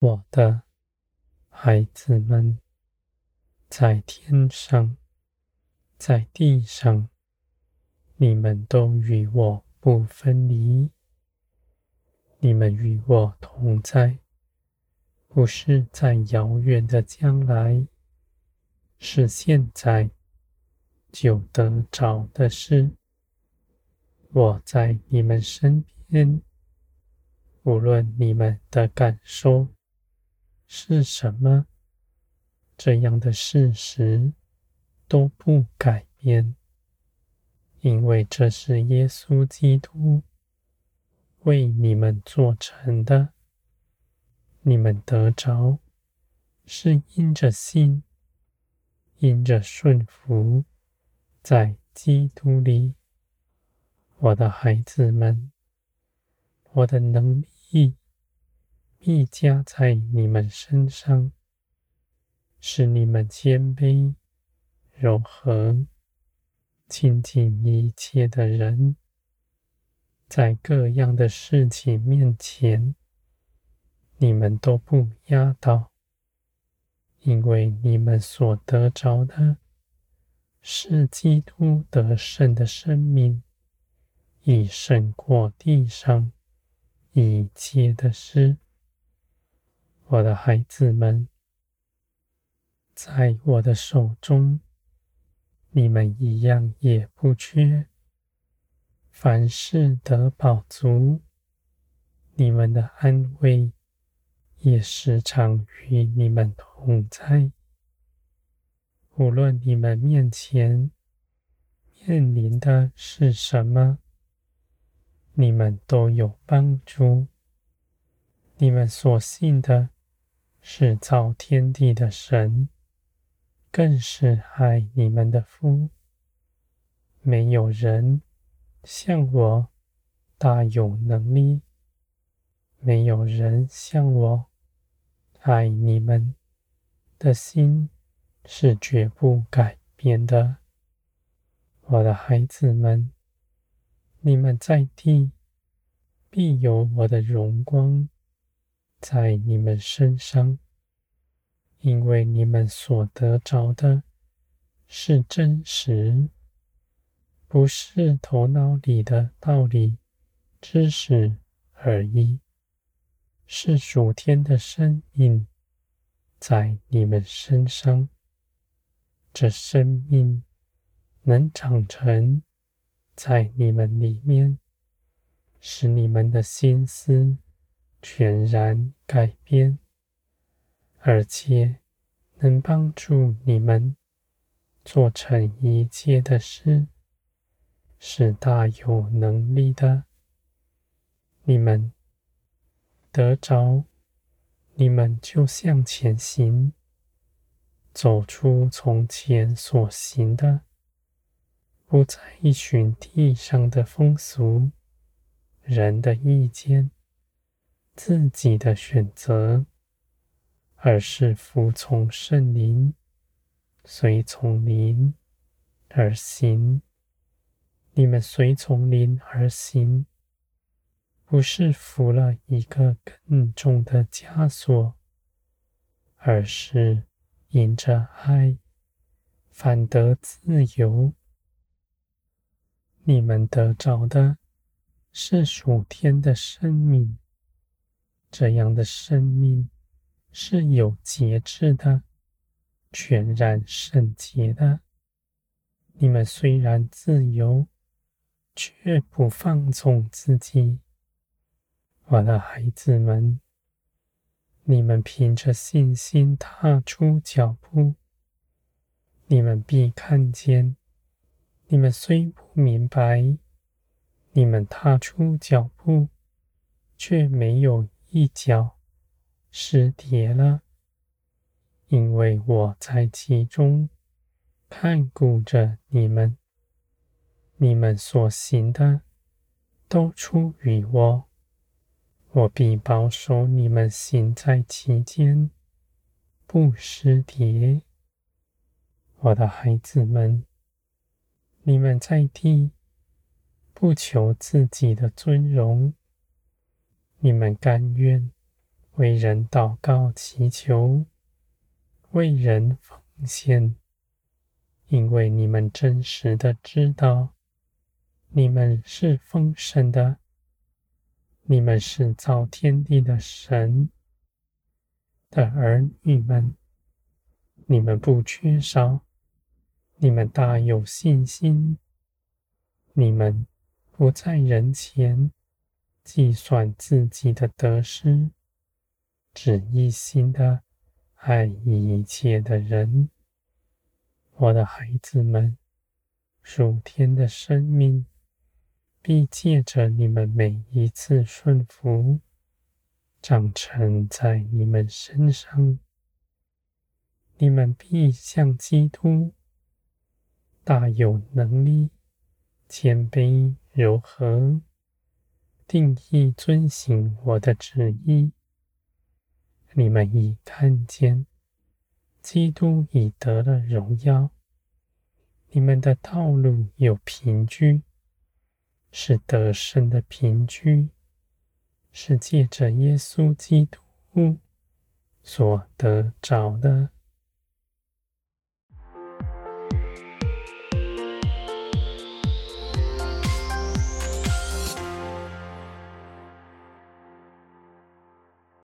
我的孩子们，在天上，在地上，你们都与我不分离。你们与我同在，不是在遥远的将来，是现在就得着的事。我在你们身边，无论你们的感受是什么，这样的事实都不改变，因为这是耶稣基督为你们做成的。你们得着，是因着信，因着顺服，在基督里，我的孩子们，我的能力必加在你们身上。使你们谦卑、柔和、亲近一切的人，在各样的事情面前，你们都不压倒，因为你们所得着的，是基督得胜的生命，已胜过地上一切的事。我的孩子们。在我的手中，你们一样也不缺，凡事得饱足。你们的安危也时常与你们同在。无论你们面前面临的是什么，你们都有帮助。你们所信的是造天地的神。更是爱你们的父，没有人像我大有能力，没有人像我爱你们的心是绝不改变的，我的孩子们，你们在地必有我的荣光在你们身上。因为你们所得着的是真实，不是头脑里的道理、知识而已，是属天的生命在你们身上。这生命能长成在你们里面，使你们的心思全然改变。而且能帮助你们做成一切的事，是大有能力的。你们得着，你们就向前行，走出从前所行的，不再一群地上的风俗、人的意见、自己的选择。而是服从圣灵，随从灵而行。你们随从灵而行，不是服了一个更重的枷锁，而是迎着爱，反得自由。你们得着的是属天的生命，这样的生命。是有节制的，全然圣洁的。你们虽然自由，却不放纵自己。我的孩子们，你们凭着信心踏出脚步，你们必看见。你们虽不明白，你们踏出脚步，却没有一脚。失跌了，因为我在其中看顾着你们，你们所行的都出于我，我必保守你们行在其间，不失跌。我的孩子们，你们在地不求自己的尊荣，你们甘愿。为人祷告祈求，为人奉献，因为你们真实的知道，你们是丰盛的，你们是造天地的神的儿女们，你们不缺少，你们大有信心，你们不在人前计算自己的得失。只一心的爱一切的人，我的孩子们，属天的生命必借着你们每一次顺服，长成在你们身上。你们必像基督，大有能力，谦卑柔和，定意遵行我的旨意。你们已看见，基督已得了荣耀。你们的道路有凭据，是得胜的凭据，是借着耶稣基督所得着的。